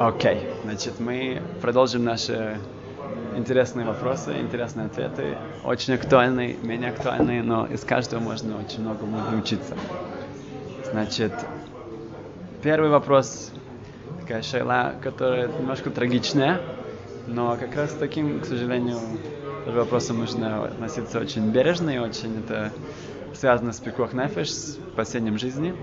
Окей, okay. значит, мы продолжим наши интересные вопросы, интересные ответы, очень актуальные, менее актуальные, но из каждого можно очень много научиться. Значит, первый вопрос, такая шейла, которая немножко трагичная, но как раз таким, к сожалению, вопросом нужно относиться очень бережно и очень это связано с пикох нефеш, с спасением жизни.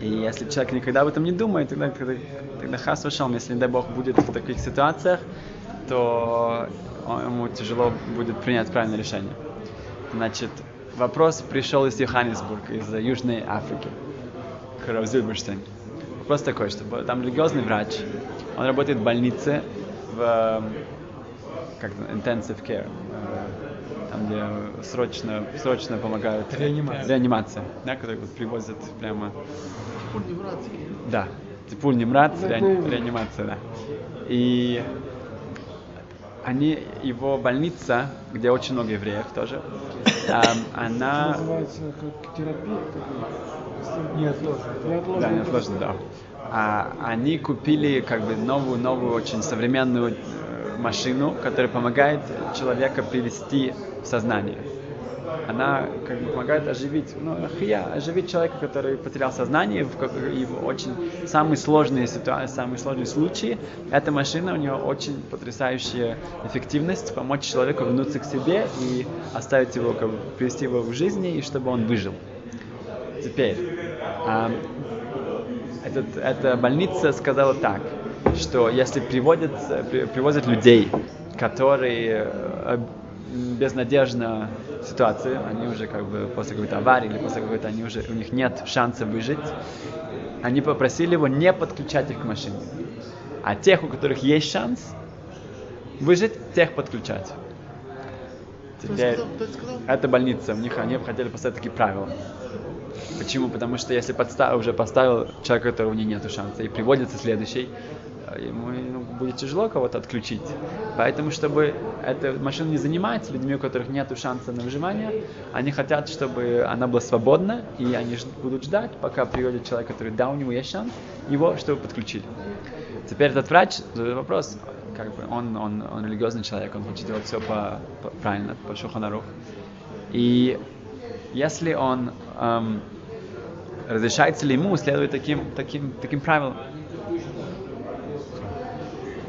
И если человек никогда об этом не думает, тогда, тогда, тогда хас вышел, если, не дай бог, будет в таких ситуациях, то ему тяжело будет принять правильное решение. Значит, вопрос пришел из Йоханнесбурга, из Южной Африки, к Зюберштейн. Вопрос такой, что там религиозный врач, он работает в больнице, в как intensive care, где срочно, срочно помогают. Реанимация. Реанимация, да, которые вот привозят прямо... Да, Типуль Немрат, реани... реанимация, да. И они, его больница, где очень много евреев тоже, эм, она... Называется как терапия? Неотложно. Неотложно. Да, неотложно, да. А, они купили как бы новую, новую, очень современную э, машину, которая помогает человека привести в сознание. Она как бы помогает оживить, ну, хия, оживить человека, который потерял сознание в, и в очень самые сложные ситуации, самые сложные случаи. Эта машина, у нее очень потрясающая эффективность, помочь человеку вернуться к себе и оставить его, как бы, привести его в жизни, и чтобы он выжил. Теперь, а, этот, эта больница сказала так, что если приводят, привозят людей, которые э, безнадежна ситуации, они уже как бы после какой-то аварии или после какой-то, они уже, у них нет шанса выжить, они попросили его не подключать их к машине. А тех, у которых есть шанс выжить, тех подключать. Теперь, это больница, у них они хотели поставить такие правила. Почему? Потому что если подстав, уже поставил человека, у которого нет шанса, и приводится следующий, ему ну, будет тяжело кого-то отключить. Поэтому, чтобы эта машина не занимается людьми, у которых нет шанса на выживание, они хотят, чтобы она была свободна, и они будут ждать, пока приводит человек, который, да, у него есть шанс, его, чтобы подключили. Теперь этот врач задает вопрос, как бы он, он, он религиозный человек, он хочет делать все по, по, правильно, по Шуханарух. И если он эм, разрешается ли ему следовать таким, таким, таким правилам,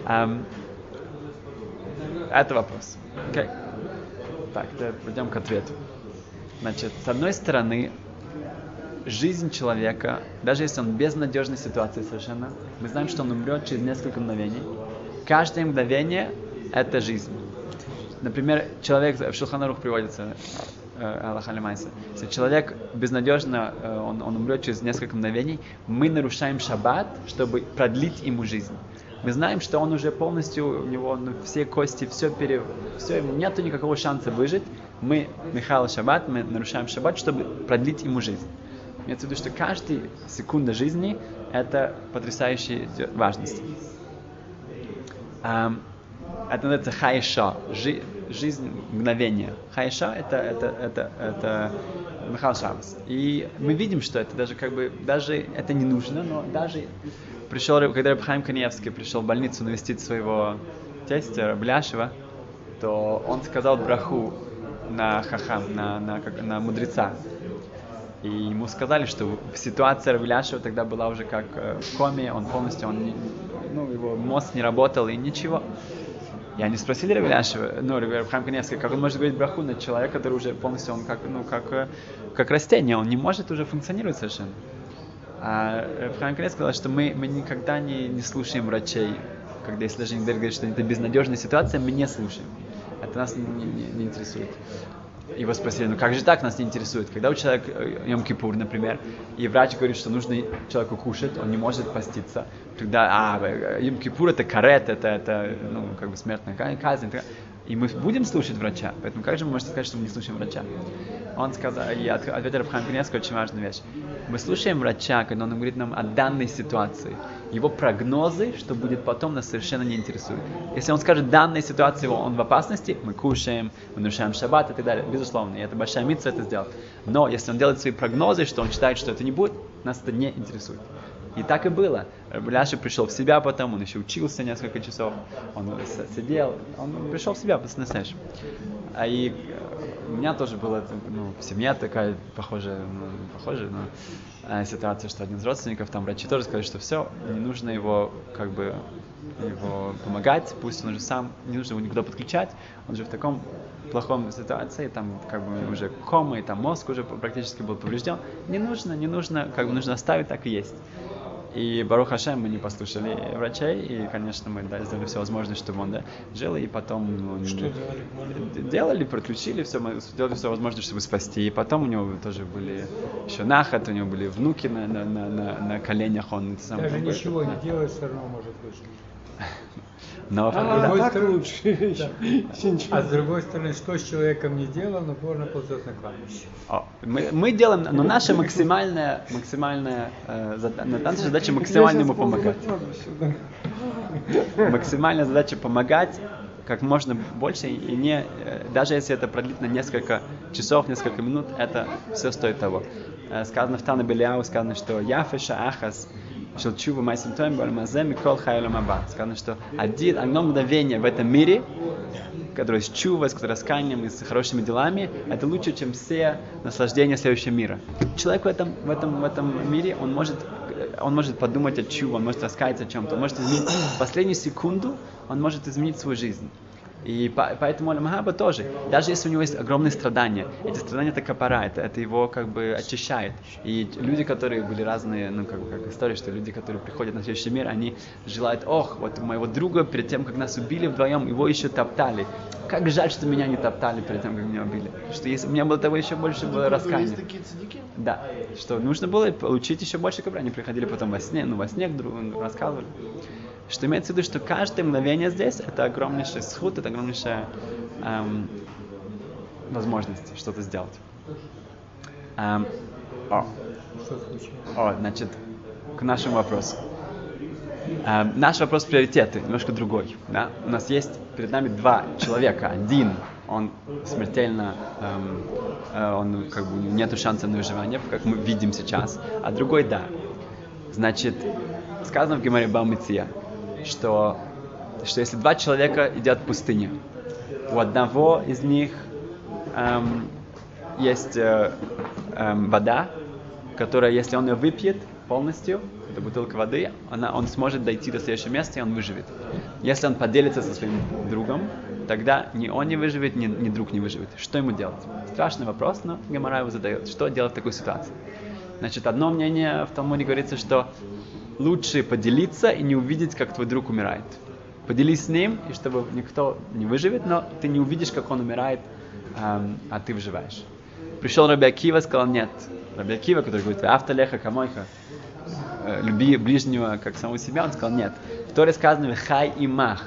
Um, это вопрос. Okay. Так, пойдем к ответу. Значит, с одной стороны, жизнь человека, даже если он в безнадежной ситуации совершенно, мы знаем, что он умрет через несколько мгновений. Каждое мгновение – это жизнь. Например, человек, в Шулханарух приводится, э, Аллах Если человек безнадежно, э, он, он умрет через несколько мгновений, мы нарушаем шаббат, чтобы продлить ему жизнь. Мы знаем, что он уже полностью, у него ну, все кости, все, пере, все, ему нету никакого шанса выжить. Мы, Михаил Шаббат, мы нарушаем Шаббат, чтобы продлить ему жизнь. Имеется в виду, что каждая секунда жизни – это потрясающая важность. Um, это называется хайша, жи, жизнь, мгновение. Хайша это, это, это, это Михаил Шабас. И мы видим, что это даже как бы, даже это не нужно, но даже пришел, когда Рабхайм Каневский пришел в больницу навестить своего тестя Рабляшева, то он сказал браху на хахам, на, на, как, на мудреца. И ему сказали, что ситуация Равляшева тогда была уже как э, в коме, он полностью, он, ну, его мозг не работал и ничего. И они спросили Равляшева, ну, Рабхайм Каневский, как он может говорить браху на человека, который уже полностью, он как, ну, как, э, как растение, он не может уже функционировать совершенно. А Рафхайм Крес сказал, что мы, мы никогда не, не слушаем врачей, когда если даже Ниндер говорит, что это безнадежная ситуация, мы не слушаем. Это нас не, не, не интересует. Его спросили, ну как же так нас не интересует? Когда у человека э, Йом-Кипур, например, и врач говорит, что нужно человеку кушать, он не может поститься, тогда, а, э, Йом-Кипур это карет, это, это, ну, как бы смертная казнь. И мы будем слушать врача. Поэтому как же вы можете сказать, что мы не слушаем врача? Он сказал, и ответил Рабхам Каневский очень важную вещь. Мы слушаем врача, когда он говорит нам о данной ситуации. Его прогнозы, что будет потом, нас совершенно не интересуют. Если он скажет, данной ситуации он в опасности, мы кушаем, мы нарушаем шаббат и так далее. Безусловно, и это большая митца это сделать. Но если он делает свои прогнозы, что он считает, что это не будет, нас это не интересует. И так и было. Ляша пришел в себя потом, он еще учился несколько часов, он сидел, он пришел в себя, по-настоящему. А и э, у меня тоже была ну, в семье такая похожая, ну, похожая но, э, ситуация, что один из родственников, там врачи тоже сказали, что все, не нужно его как бы его помогать, пусть он уже сам, не нужно его никуда подключать, он же в таком плохом ситуации, там как бы уже кома, и там мозг уже практически был поврежден. Не нужно, не нужно, как бы нужно оставить так и есть. И Барух Хашем мы не послушали врачей, и, конечно, мы да, сделали все возможное, чтобы он да, жил, и потом... Ну, Что делали? Делали, проключили все, сделали все возможное, чтобы спасти. И потом у него тоже были еще нахат, у него были внуки на, на, на, на, на коленях. Он, сам, Даже ничего не делает, все равно может выжить. Но а, да. так стороны, лучше. Да. А с другой стороны, что с человеком не делал, но можно ползет на кладбище. Мы, мы делаем, но наша максимальная, максимальная э, наша задача максимально ему помогать. Максимальная задача помогать как можно больше и не э, даже если это продлит на несколько часов, несколько минут, это все стоит того. Э, сказано в Тана Беляу, сказано, что Яфеша Ахас Шелчува Майсим Тоем Бальмазе Микол Хайлам Аба. Сказано, что один, одно мгновение в этом мире, которое с чува, с расканием и с хорошими делами, это лучше, чем все наслаждения следующего мира. Человек в этом, в этом, в этом мире, он может, он может подумать о чуве, он может раскаяться о чем-то, он может изменить последнюю секунду, он может изменить свою жизнь. И по, поэтому Аль-Махаба тоже, даже если у него есть огромные страдания, эти страдания это капара, это, это его как бы очищает. И люди, которые были разные, ну как бы как история, что люди, которые приходят на следующий мир, они желают, ох, вот моего друга перед тем, как нас убили вдвоем, его еще топтали. Как жаль, что меня не топтали перед тем, как меня убили. Что если у меня было того еще больше было раскаяния. Да, что нужно было получить еще больше капара. Они приходили потом во сне, ну во сне к другу рассказывали. Что имеется в виду, что каждое мгновение здесь это огромнейший сход, это огромнейшая эм, возможность что-то сделать. Эм, о. о, значит, к нашему вопросу. Эм, наш вопрос приоритеты немножко другой. Да? У нас есть перед нами два человека. Один, он смертельно, эм, э, он как бы нету шанса на выживание, как мы видим сейчас, а другой да. Значит, сказано в Гемаре Баумиция, что, что если два человека идут в пустыню, у одного из них эм, есть э, эм, вода, которая, если он ее выпьет полностью, это бутылка воды, она, он сможет дойти до следующего места, и он выживет. Если он поделится со своим другом, тогда ни он не выживет, ни, ни друг не выживет. Что ему делать? Страшный вопрос, но Гамара его задает. Что делать в такой ситуации? Значит, одно мнение в Талмуде говорится, что лучше поделиться и не увидеть, как твой друг умирает. Поделись с ним, и чтобы никто не выживет, но ты не увидишь, как он умирает, эм, а ты выживаешь. Пришел Раби Акива, сказал нет. Раби Акива, который говорит, автолеха камойха, э, люби ближнего как самого себя, он сказал нет. В Торе сказано, хай и мах.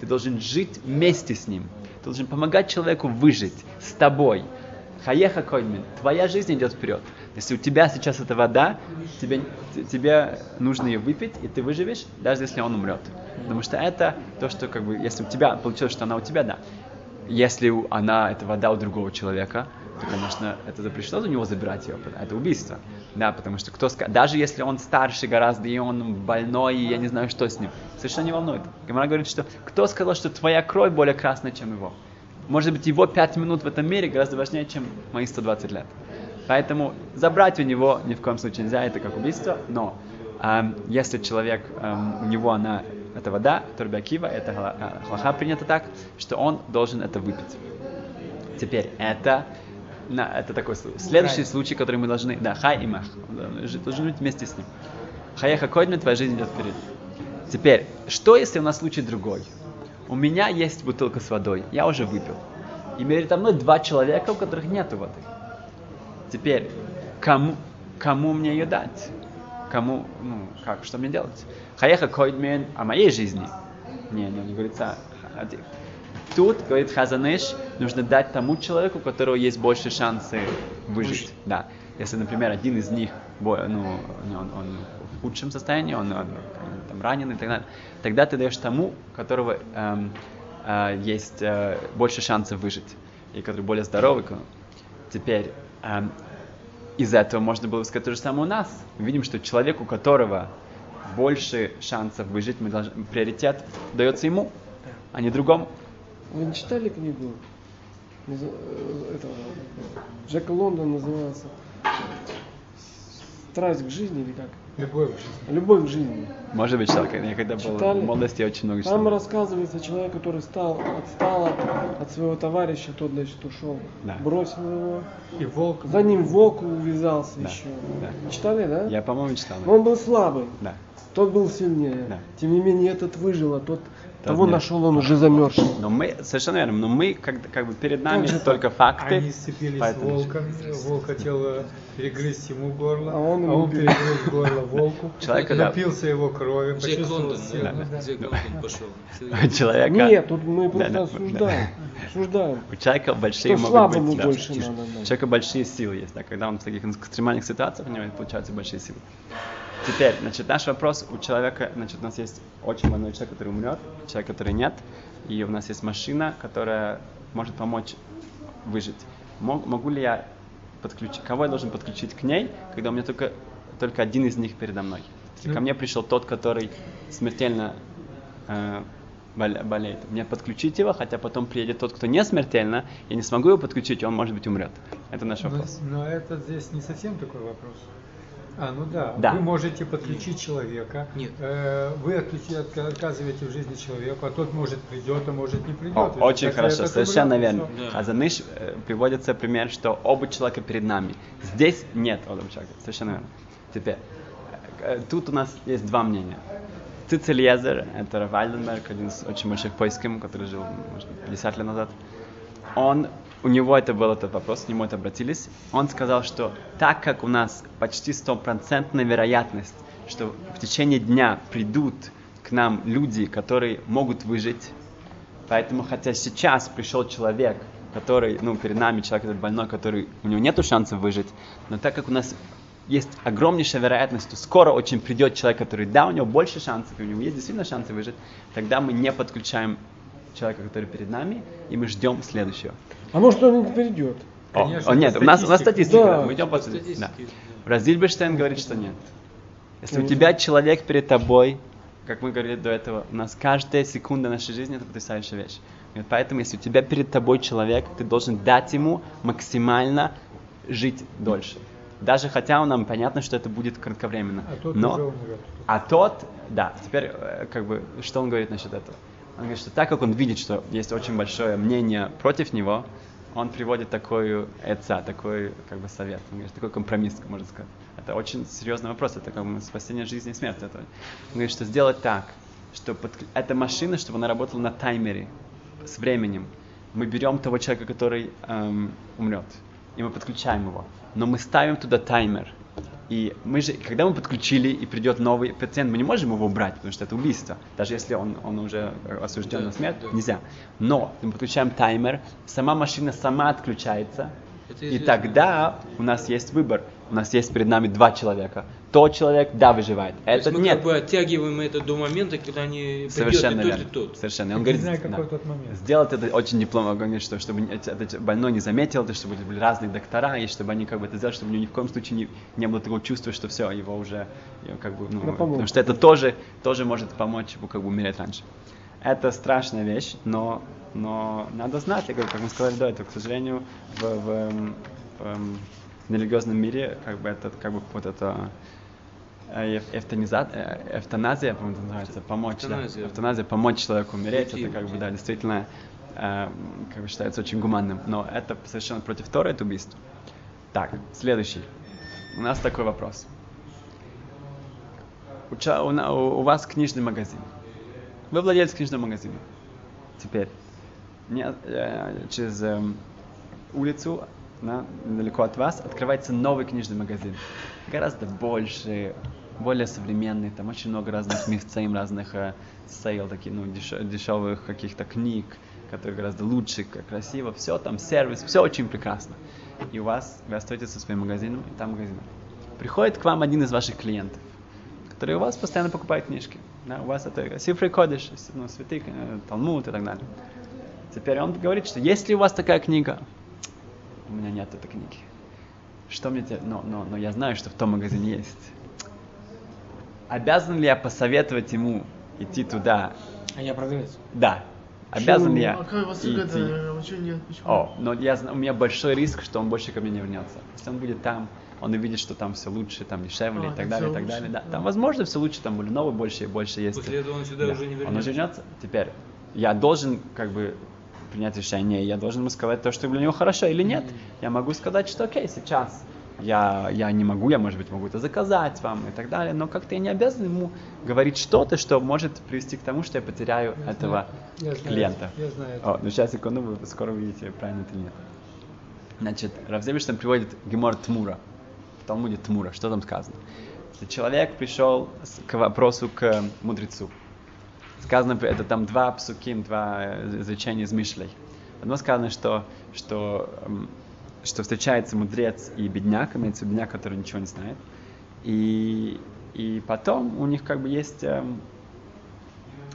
Ты должен жить вместе с ним. Ты должен помогать человеку выжить с тобой. Хаеха коймин. Твоя жизнь идет вперед. Если у тебя сейчас эта вода, тебе, тебе нужно ее выпить, и ты выживешь, даже если он умрет. Потому что это то, что как бы, если у тебя получилось, что она у тебя, да. Если она, это вода у другого человека, то, конечно, это запрещено у него забирать ее. Это убийство. Да, потому что кто даже если он старше гораздо, и он больной, и я не знаю, что с ним, совершенно не волнует. Гамара говорит, что кто сказал, что твоя кровь более красная, чем его? Может быть, его пять минут в этом мире гораздо важнее, чем мои 120 лет. Поэтому забрать у него ни в коем случае нельзя, это как убийство, но эм, если человек, эм, у него она, это вода, турбякива, это хлаха принято так, что он должен это выпить. Теперь, это, на, это такой следующий случай, который мы должны, да, хай и мах, должны быть вместе с ним. Хаяха койдме, твоя жизнь идет вперед. Теперь, что если у нас случай другой? У меня есть бутылка с водой, я уже выпил. И передо мной два человека, у которых нет воды. Теперь, кому, кому мне ее дать? Кому, ну, как, что мне делать? Хаяха койдмен о моей жизни. Не, не, не говорится Тут, говорит Хазаныш, нужно дать тому человеку, у которого есть больше шансы выжить. Да. Если, например, один из них, ну, он, он в худшем состоянии, он, он там, ранен и так далее, тогда ты даешь тому, у которого эм, э, есть э, больше шансов выжить, и который более здоровый. Теперь, из этого можно было сказать то же самое у нас. Мы видим, что человек, у которого больше шансов выжить, мы должны, приоритет дается ему, а не другому. Вы не читали книгу? Э, этого, Джека Лондон называется «Страсть к жизни» или как? Любовь в жизни. Любовь к жизни. Может быть, читал, я когда был в молодости, я очень много Там читал. рассказывается человек, который стал, отстал от, от своего товарища, тот, значит, ушел, Да. бросил его. И волк. За ним волк увязался Да, еще. да. Читали, да? Я, по-моему, читал. Он был слабый, Да. тот был сильнее. Да. Тем не менее, этот выжил, а Тот того нет. нашел он уже замерзший. Но мы, совершенно верно, но мы, как, как бы перед нами же только факты. Они сцепились поэтому- волком. Волк хотел э, перегрызть ему горло, А он ему пер- перегрыз горло волку. Человек, напился его крови, Джек почувствовал Лондон, силу. да, да. Джек Лондон пошел. Человека, Нет, тут мы просто Да, да, осуждаем. Осуждаем. у человека большие Что могут быть, да, больше надо У дать. человека большие силы есть, да, когда он в таких экстремальных ситуациях, у него получаются большие силы. Теперь, значит, наш вопрос, у человека, значит, у нас есть очень больной человек, который умрет, человек, который нет, и у нас есть машина, которая может помочь выжить. Мог- могу ли я подключить, кого я должен подключить к ней, когда у меня только, только один из них передо мной? Если ко Ну. мне пришел тот, который смертельно э, бол- болеет. Мне подключить его, хотя потом приедет тот, кто не смертельно, я не смогу его подключить, он, может быть, умрет. Это наш Но, вопрос. но это здесь не совсем такой вопрос. А, ну да. Да. Вы можете подключить человека. Нет. Э, вы отказываете в жизни человеку, а тот может придет, а может не придет. О, очень хорошо, совершенно верно. Да. А за Ныш э, приводится пример, что оба человека перед нами. Здесь нет оба человека, совершенно верно. Теперь, э, э, тут у нас есть два мнения. Цицельезер, это Раф Альденберг, один из очень больших поиским, который жил, может быть, 50 лет назад. Он, у него это был этот вопрос, к нему это обратились. Он сказал, что так как у нас почти стопроцентная вероятность, что в течение дня придут к нам люди, которые могут выжить, Поэтому, хотя сейчас пришел человек, который, ну, перед нами человек этот больной, который, у него нет шансов выжить, но так как у нас есть огромнейшая вероятность, что скоро очень придет человек, который, да, у него больше шансов, и у него есть действительно шансы выжить, тогда мы не подключаем человека, который перед нами, и мы ждем следующего. А может он не придет? О, Конечно, о, нет, у нас, у нас статистика. Да. мы идем по статистике. Да. Разильберштейн говорит, что нет. Если у тебя человек перед тобой, как мы говорили до этого, у нас каждая секунда нашей жизни это потрясающая вещь. И поэтому, если у тебя перед тобой человек, ты должен дать ему максимально жить дольше. Даже хотя нам понятно, что это будет кратковременно. А тот Но, а тот, да, теперь э, как бы, что он говорит насчет этого? Он говорит, что так как он видит, что есть очень большое мнение против него, он приводит такой отца, такой как бы совет, он говорит, такой компромисс, можно сказать. Это очень серьезный вопрос, это как бы спасение жизни и смерти. Это. Он говорит, что сделать так, что подк- эта машина, чтобы она работала на таймере с временем. Мы берем того человека, который эм, умрет, и мы подключаем его. Но мы ставим туда таймер. И мы же, когда мы подключили и придет новый пациент, мы не можем его убрать, потому что это убийство. Даже если он, он уже осужден Да, на смерть, да. нельзя. Но мы подключаем таймер, сама машина сама отключается, Это и известно. тогда у нас есть выбор. У нас есть перед нами два человека. Тот человек, да, выживает. То есть Этот мы нет. как бы оттягиваем это до момента, когда они Совершенно придет и верно. тот, и тот. Совершенно. Он Не говорит, знаю, какой да. тот момент. Сделать это очень дипломно, он говорит, что чтобы не- этот больной не заметил, это чтобы были разные доктора, и чтобы они как бы это сделали, чтобы у него ни в коем случае не, не было такого чувства, что все, его уже его как бы, ну, потому что это тоже, тоже может помочь ему как бы умереть раньше. Это страшная вещь, но, но надо знать, я говорю, как мы сказали до этого, к сожалению, в, в, эм, в, в нерелигиозном мире как бы это, как бы вот это э, э, эвтаназия, по-моему, это называется, помочь, Эвтаназия. да, эвтаназия, помочь человеку умереть, это Эффективно. как бы, да, действительно, э, как бы считается очень гуманным, но это совершенно против Тора, это убийство. Так, следующий. У нас такой вопрос. У, ча- у на- у- вас книжный магазин. Вы владелец книжного магазина. Теперь, не- э, через эм, улицу, да, недалеко от вас, открывается новый книжный магазин. Гораздо больше, более современный, там очень много разных מבצעים, разных э, sale, таких, ну, деш- дешевых каких-то книг, которые гораздо лучше, красиво, все там, сервис, все очень прекрасно. И у вас, вы остаетесь со своим магазином, и там магазин. Приходит к вам один из ваших клиентов, который у вас постоянно покупает книжки. Да, у вас это Сифры Кодиш, ну, святые, э, Талмуд и так далее. Теперь он говорит, что если у вас такая книга, у меня нет этой книги. Что мне теперь? Но, но, но я знаю, что в том магазине есть. обязан ли я посоветовать ему идти туда? А я продавец. Да. Обязан ли я А как вас идти? это? Почему нет? Почему? О, но я, у меня большой риск, что он больше ко мне не вернется. Если он будет там, он увидит, что там все лучше, там дешевле А, и так далее, и так далее. Да. Там, возможно, все лучше, там были новые больше и больше есть. После этого он сюда Да. уже не Он вернется. уже вернется. Теперь я должен как бы принять решение, я должен ему сказать то, что для него хорошо или нет. Я могу сказать, что окей, сейчас я, я не могу, я, может быть, могу это заказать вам и так далее, но как-то я не обязан ему говорить что-то, что может привести к тому, что я потеряю Я этого знаю, я знаю клиента. это, Я знаю. О, ну сейчас, секунду, вы скоро увидите, правильно это или нет. Значит, Равзевиштан приводит Гемор Тмура. В Талмуде Тмура. Что там сказано? Человек пришел к вопросу к мудрецу. Сказано, это там два псуким, два э, изречения из Мишлей. Одно сказано, что, что, что встречается мудрец и бедняк, имеется бедняк, который ничего не знает. И, и потом у них как бы есть эм,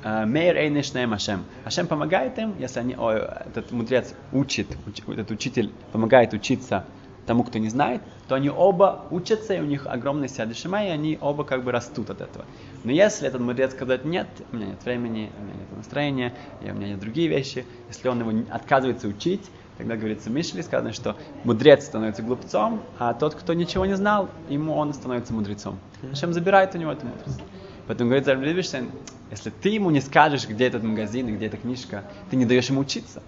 э, Мейр Эйнешнеем Ашем. Ашем помогает им, если они, о, этот мудрец учит, уч- этот учитель помогает учиться тому, кто не знает, то они оба учатся, и у них огромный сядешима, и они оба как бы растут от этого. Но если этот мудрец сказать, нет, у меня нет времени, у меня нет настроения, и у меня нет другие вещи, если он его отказывается учить, тогда говорится в Мишле, сказано, что мудрец становится глупцом, а тот, кто ничего не знал, ему он становится мудрецом. Ашем забирает у него эту мудрость. Поэтому говорит Зараб Левишин, если ты ему не скажешь, где этот магазин и где эта книжка, ты не даешь ему учиться.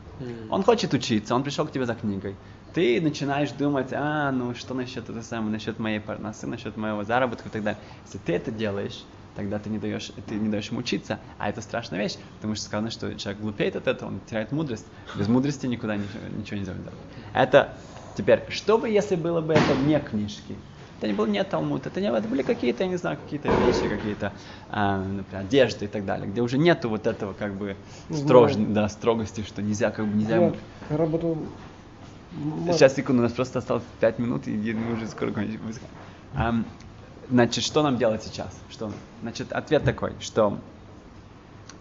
Он хочет учиться, он пришел к тебе за книгой. Ты начинаешь думать, а, ну что насчет это самое, насчет моей парносы, насчет моего заработка и так далее. Если ты это делаешь, тогда ты не даешь, ты не даешь ему учиться. А это страшная вещь, потому что сказано, что человек глупеет от этого, он теряет мудрость. Без мудрости никуда ничего, ничего нельзя делать. Это теперь, что бы, если было бы это не книжки? Это не был не Талмуд, это, не, это были какие-то, я не знаю, какие-то вещи, какие-то, а, например, одежды и так далее, где уже нету вот этого как бы строж, Знаю. да, строгости, что нельзя, как бы нельзя. Я работал... м- Сейчас, секунду, у нас просто осталось 5 минут, и мы уже скоро кончим. Ам, Значит, что нам делать сейчас? Что? Значит, ответ такой, что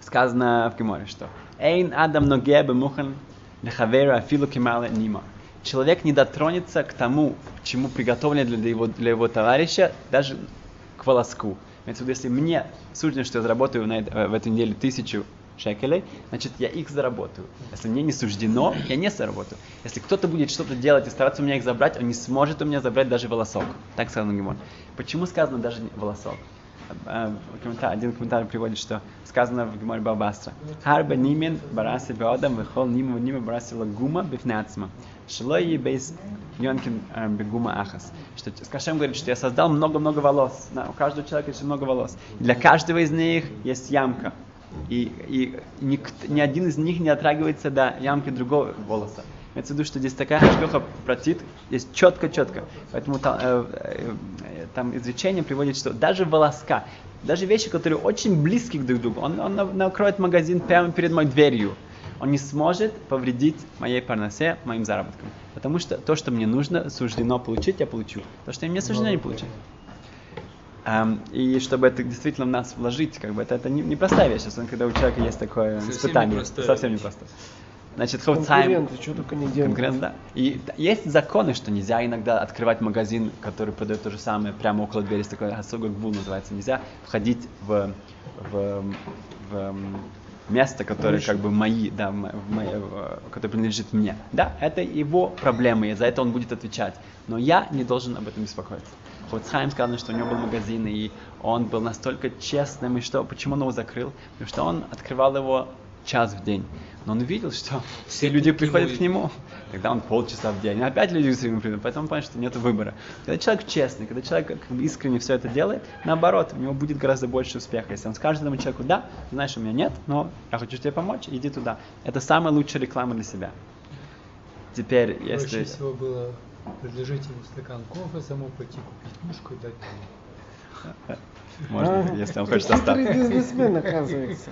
сказано в Геморе, что Эйн Адам ноге бемухан лехавера афилу кемала нима. Человек не дотронется к тому, чему приготовлено для его, для его товарища, даже к волоску. Имеется в если мне суждено, что я заработаю на, в этой неделе тысячу шекелей, значит, я их заработаю. Если мне не суждено, я не заработаю. Если кто-то будет что-то делать и стараться у меня их забрать, он не сможет у меня забрать даже волосок. Так сказано в Геморе. Почему сказано даже волосок? Э, комментар- один комментарий приводит, что сказано в Геморе Бабастра. Харба нимен бараси беодам вехол нима нима бараси лагума бифнацма. Шлои бейс йонкин э, бегума ахас. Что Скашем говорит, что я создал много-много волос. У каждого человека есть много волос. Для каждого из них есть ямка. И, и ник- ни один из них не отрагивается до ямки другого волоса. Имеется в виду, что здесь такая хашгоха протит, есть четко-четко. Поэтому там, э, э, там изречение приводит, что даже волоска, даже вещи, которые очень близки друг к другу, он, он на- накроет магазин прямо перед моей дверью, он не сможет повредить моей парносе, моим заработкам. Потому что то, что мне нужно, суждено получить, я получу. То, что мне суждено не получить. И чтобы это действительно в нас вложить, как бы это, это не- непростая вещь, особенно когда у человека есть такое Совсем испытание. непростая Совсем непросто. Значит, Хофцайм, что только не делают. Конкурент, да. И есть законы, что нельзя иногда открывать магазин, который продает то же самое, прямо около двери, есть такой Хасуга Гвул называется. Нельзя входить в, в, в, место, которое как бы мои, да, мои- которое принадлежит мне. Да, это его проблемы, и за это он будет отвечать. Но я не должен об этом беспокоиться. Хоцхайм сказано, что у него был магазин, и он был настолько честным, и что, почему он его закрыл? Потому что он открывал его час в день. Но он увидел, что все люди к приходят нему к нему. Тогда он полчаса в день. Опять люди все время придут. Поэтому он понимает, что нет выбора. Когда человек честный, когда человек как бы искренне все это делает, наоборот, у него будет гораздо больше успеха. Если он скажет этому человеку, да, знаешь, у меня нет, но я хочу тебе помочь, иди туда. Это самая лучшая реклама для себя. Теперь, Проще если... всего было предложить ему стакан кофе, самому пойти купить книжку и дать ему. Можно, А, если он хочет остаться. хитрый бизнесмен, оказывается.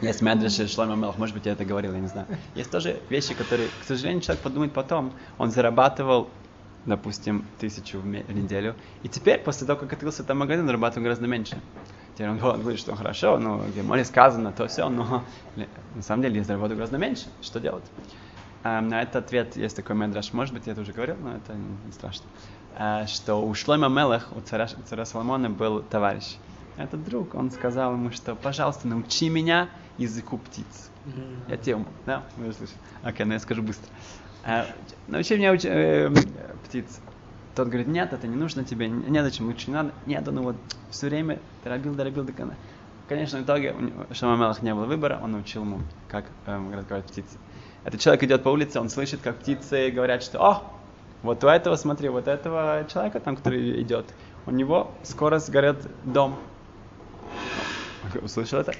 Есть Медреш и Шлома Мелах, может быть, я это говорил, я не знаю. Есть тоже вещи, которые, к сожалению, человек подумает потом. Он зарабатывал, допустим, тысячу в в неделю, и теперь, после того, как открылся там магазин, зарабатывал гораздо меньше. Теперь он говорит, что хорошо, ну, в Геморе сказано, то все, но на самом деле я заработаю гораздо меньше. Что делать? А, на этот ответ есть такой Медраш, может быть, я это уже говорил, но это не, страшно. э, что у Шлойма Мелах, у царя, у царя Соломона был товарищ. Этот друг, он сказал ему, что, пожалуйста, научи меня языку птиц. Я тему, да? Вы услышали? Окей, ну я скажу быстро. Э, научи меня уч- э, птиц. Тот говорит, нет, это не нужно тебе, не зачем, лучше не надо. Нет, он вот все время торопил, торопил до конца. Конечно, в итоге у Мелах не было выбора, он научил ему, как эм, разговаривать птицы. Этот человек идет по улице, он слышит, как птицы говорят, что «О, вот у этого, смотри, вот этого человека там, который идет, у него скоро сгорит дом». Услышал это?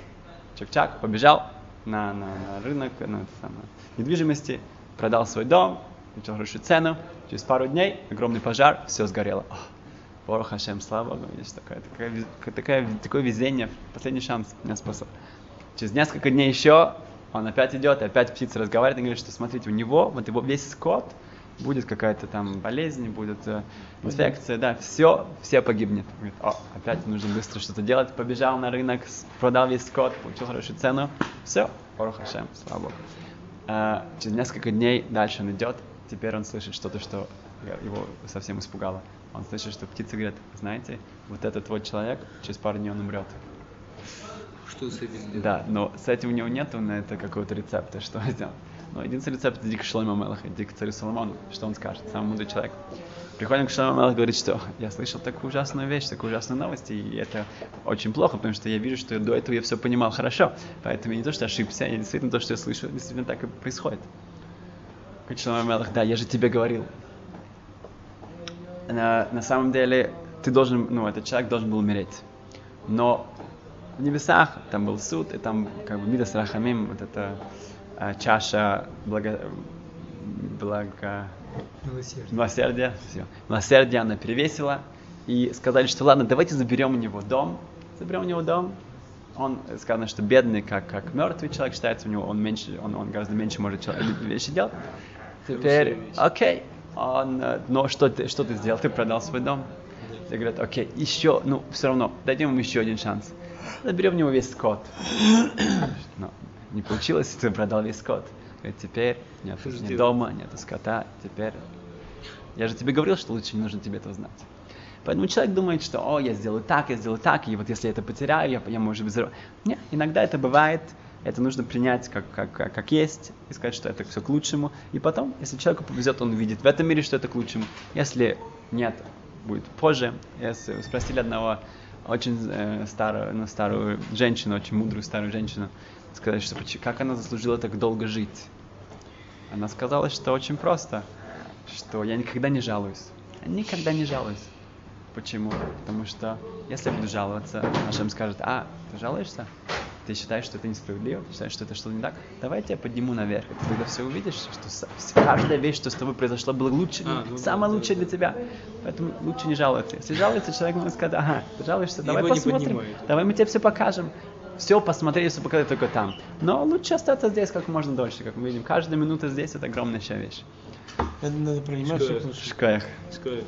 Чак-чак, побежал на, на, на рынок на, самое, недвижимости, продал свой дом, получил хорошую цену. Через пару дней огромный пожар, все сгорело. О, Борох Хашем, слава Богу, видишь, такое, такое, такое, такое везение, последний шанс меня спасал. Через несколько дней еще он опять идет, и опять птица разговаривает и говорит, что смотрите, у него, вот его весь скот, будет какая-то там болезнь, будет э, инфекция, да, все, все погибнет. Говорит, о, опять нужно быстро что-то делать, побежал на рынок, продал весь скот, получил хорошую цену, все, Борох Хашем, слава Богу. А, через несколько дней дальше он идет, теперь он слышит что-то, что его совсем испугало. Он слышит, что птицы говорят, знаете, вот этот вот человек через пару дней он умрет. Что с этим делать? Да, но с этим у него нету на это какого-то рецепта, что он сделал. Но единственный рецепт иди к Шлойма Мелаха, иди к царю Соломону, что он скажет, самый мудрый человек. Приходим к Шлойма Мелах, говорит, что я слышал такую ужасную вещь, такую ужасную новость, и это очень плохо, потому что я вижу, что до этого я все понимал хорошо, поэтому не то, что ошибся, я действительно то, что я слышу, действительно так и происходит. Говорит Шлойма Мелах, да, я же тебе говорил. На, на самом деле, ты должен, ну, этот человек должен был умереть. Но в небесах там был суд, и там как бы Мидас Рахамим, вот эта а, чаша благо, благо, Милосердие. милосердия, всё. милосердия она перевесила, и сказали, что ладно, давайте заберем у него дом, заберем у него дом, он э, сказано, что бедный, как, как мертвый человек считается, у него он меньше, он, он гораздо меньше может человек, вещи делать. Теперь, окей, он, э, но что ты, что ты сделал? Ты продал свой дом? Все говорят, окей, еще, ну, все равно, дадим ему еще один шанс. Заберем у него весь скот. Но не получилось, ты продал весь скот. Говорит, теперь нет, делать? дома, нету скота, теперь... Я же тебе говорил, что лучше не нужно тебе это знать. Поэтому человек думает, что, о, я сделаю так, я сделаю так, и вот если я это потеряю, я, я может быть, взорв- Нет, иногда это бывает, это нужно принять как, как, как, как есть, и сказать, что это все к лучшему. И потом, если человеку повезет, он увидит в этом мире, что это к лучшему. Если нет, будет позже. Я с- спросили одного очень э, старую, ну, старую женщину, очень мудрую старую женщину, сказали, что как она заслужила так долго жить. Она сказала, что очень просто, что я никогда не жалуюсь. Я никогда не жалуюсь. Почему? Потому что если я буду жаловаться, Ашем скажет, а, ты жалуешься? Ты считаешь, что это несправедливо? Ты считаешь, что это что-то не так? Давай я тебя подниму наверх. И ты тогда все увидишь, что каждая вещь, что с тобой произошло, была лучше, А, ну самая да, лучшая да. для тебя. Поэтому лучше не жаловаться. Если жалуется, человек может сказать, ага, ты жалуешься, давай посмотрим. Давай мы тебе все покажем. Все посмотреть, все показать только там. Но лучше остаться здесь как можно дольше. Как мы видим, каждая минута здесь это огромнейшая вещь. Это надо принимать. Шкаях. Скажи.